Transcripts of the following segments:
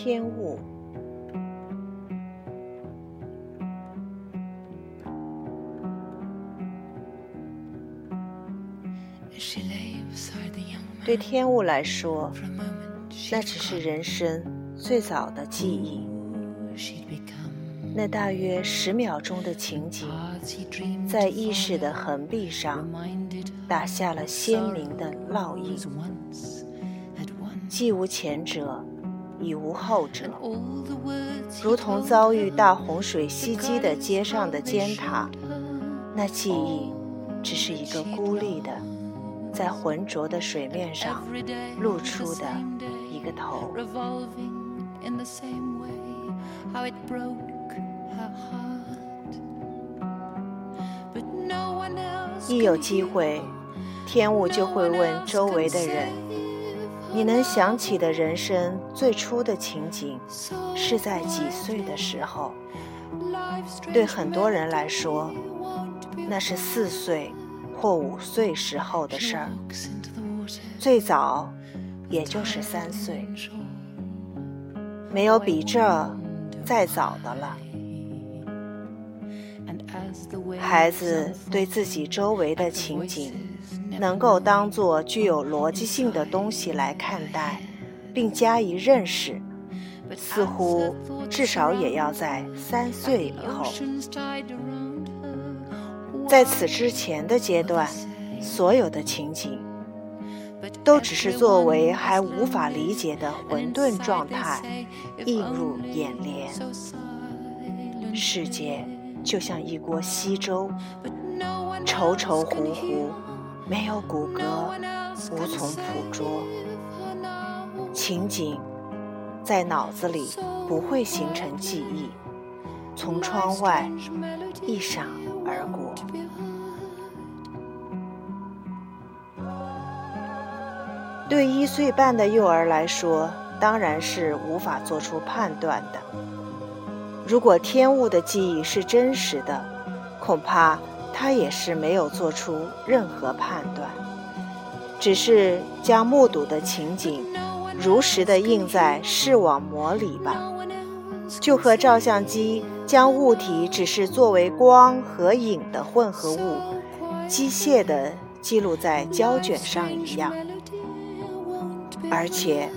天物。对天物来说，那只是人生最早的记忆。那大约十秒钟的情景，在意识的横壁上打下了鲜明的烙印。既无前者，已无后者，如同遭遇大洪水袭击的街上的尖塔，那记忆只是一个孤立的。在浑浊的水面上露出的一个头。一有机会，天雾就会问周围的人：“你能想起的人生最初的情景是在几岁的时候？”对很多人来说，那是四岁。或五岁时候的事儿，最早也就是三岁，没有比这再早的了。孩子对自己周围的情景，能够当作具有逻辑性的东西来看待，并加以认识，似乎至少也要在三岁以后。在此之前的阶段，所有的情景都只是作为还无法理解的混沌状态映入眼帘。世界就像一锅稀粥，稠稠糊糊，没有骨骼，无从捕捉。情景在脑子里不会形成记忆，从窗外一闪而过。对一岁半的幼儿来说，当然是无法做出判断的。如果天物的记忆是真实的，恐怕他也是没有做出任何判断，只是将目睹的情景如实的印在视网膜里吧，就和照相机将物体只是作为光和影的混合物，机械的记录在胶卷上一样。而且，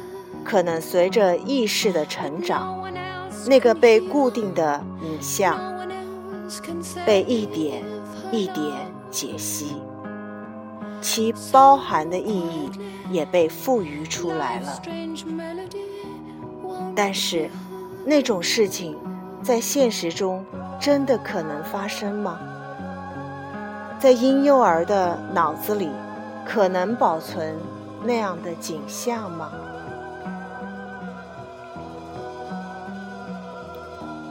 可能随着意识的成长，那个被固定的影像被一点一点解析，其包含的意义也被赋予出来了。但是，那种事情在现实中真的可能发生吗？在婴幼儿的脑子里，可能保存？那样的景象吗？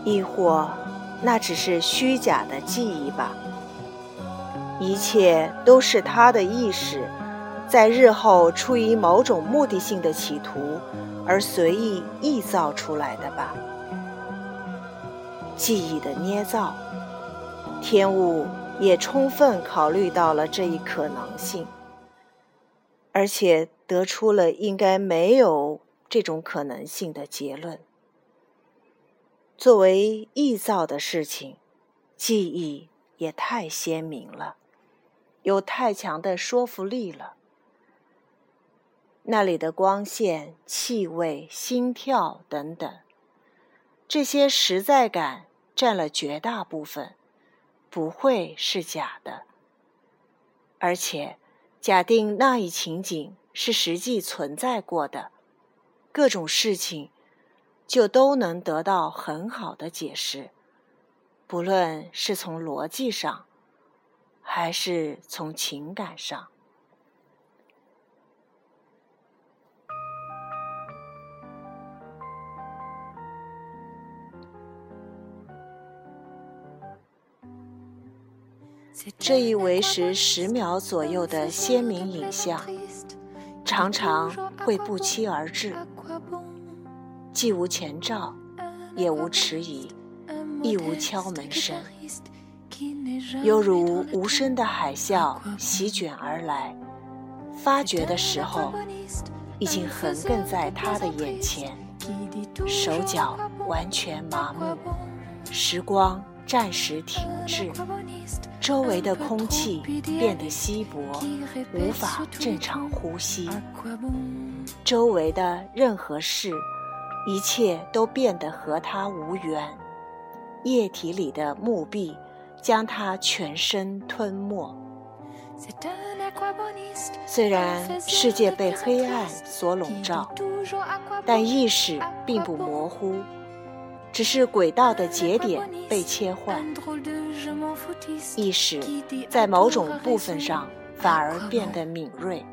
亦或那只是虚假的记忆吧？一切都是他的意识，在日后出于某种目的性的企图而随意臆造出来的吧？记忆的捏造，天物也充分考虑到了这一可能性。而且得出了应该没有这种可能性的结论。作为臆造的事情，记忆也太鲜明了，有太强的说服力了。那里的光线、气味、心跳等等，这些实在感占了绝大部分，不会是假的。而且。假定那一情景是实际存在过的，各种事情就都能得到很好的解释，不论是从逻辑上，还是从情感上。这一维持十秒左右的鲜明影像，常常会不期而至，既无前兆，也无迟疑，亦无敲门声，犹如无声的海啸席卷而来。发觉的时候，已经横亘在他的眼前。手脚完全麻木，时光暂时停滞，周围的空气变得稀薄，无法正常呼吸。周围的任何事，一切都变得和他无缘。液体里的墓壁将他全身吞没。虽然世界被黑暗所笼罩，但意识并不模糊，只是轨道的节点被切换。意识在某种部分上反而变得敏锐，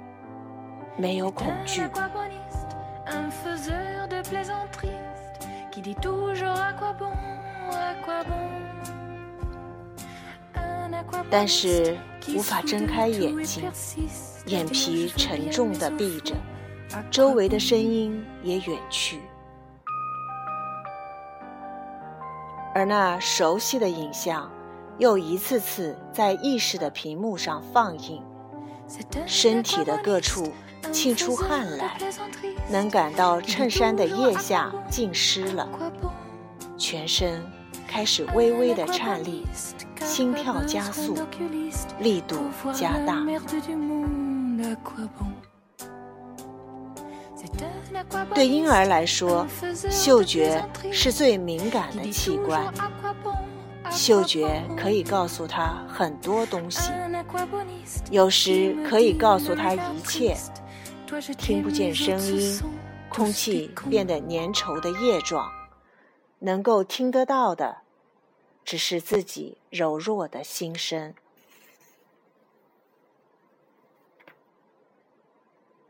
没有恐惧。但是无法睁开眼睛，眼皮沉重地闭着，周围的声音也远去，而那熟悉的影像又一次次在意识的屏幕上放映，身体的各处沁出汗来，能感到衬衫的腋下浸湿了，全身开始微微的颤栗。心跳加速，力度加大。对婴儿来说，嗅觉是最敏感的器官。嗅觉可以告诉他很多东西，有时可以告诉他一切。听不见声音，空气变得粘稠的液状，能够听得到的。只是自己柔弱的心声。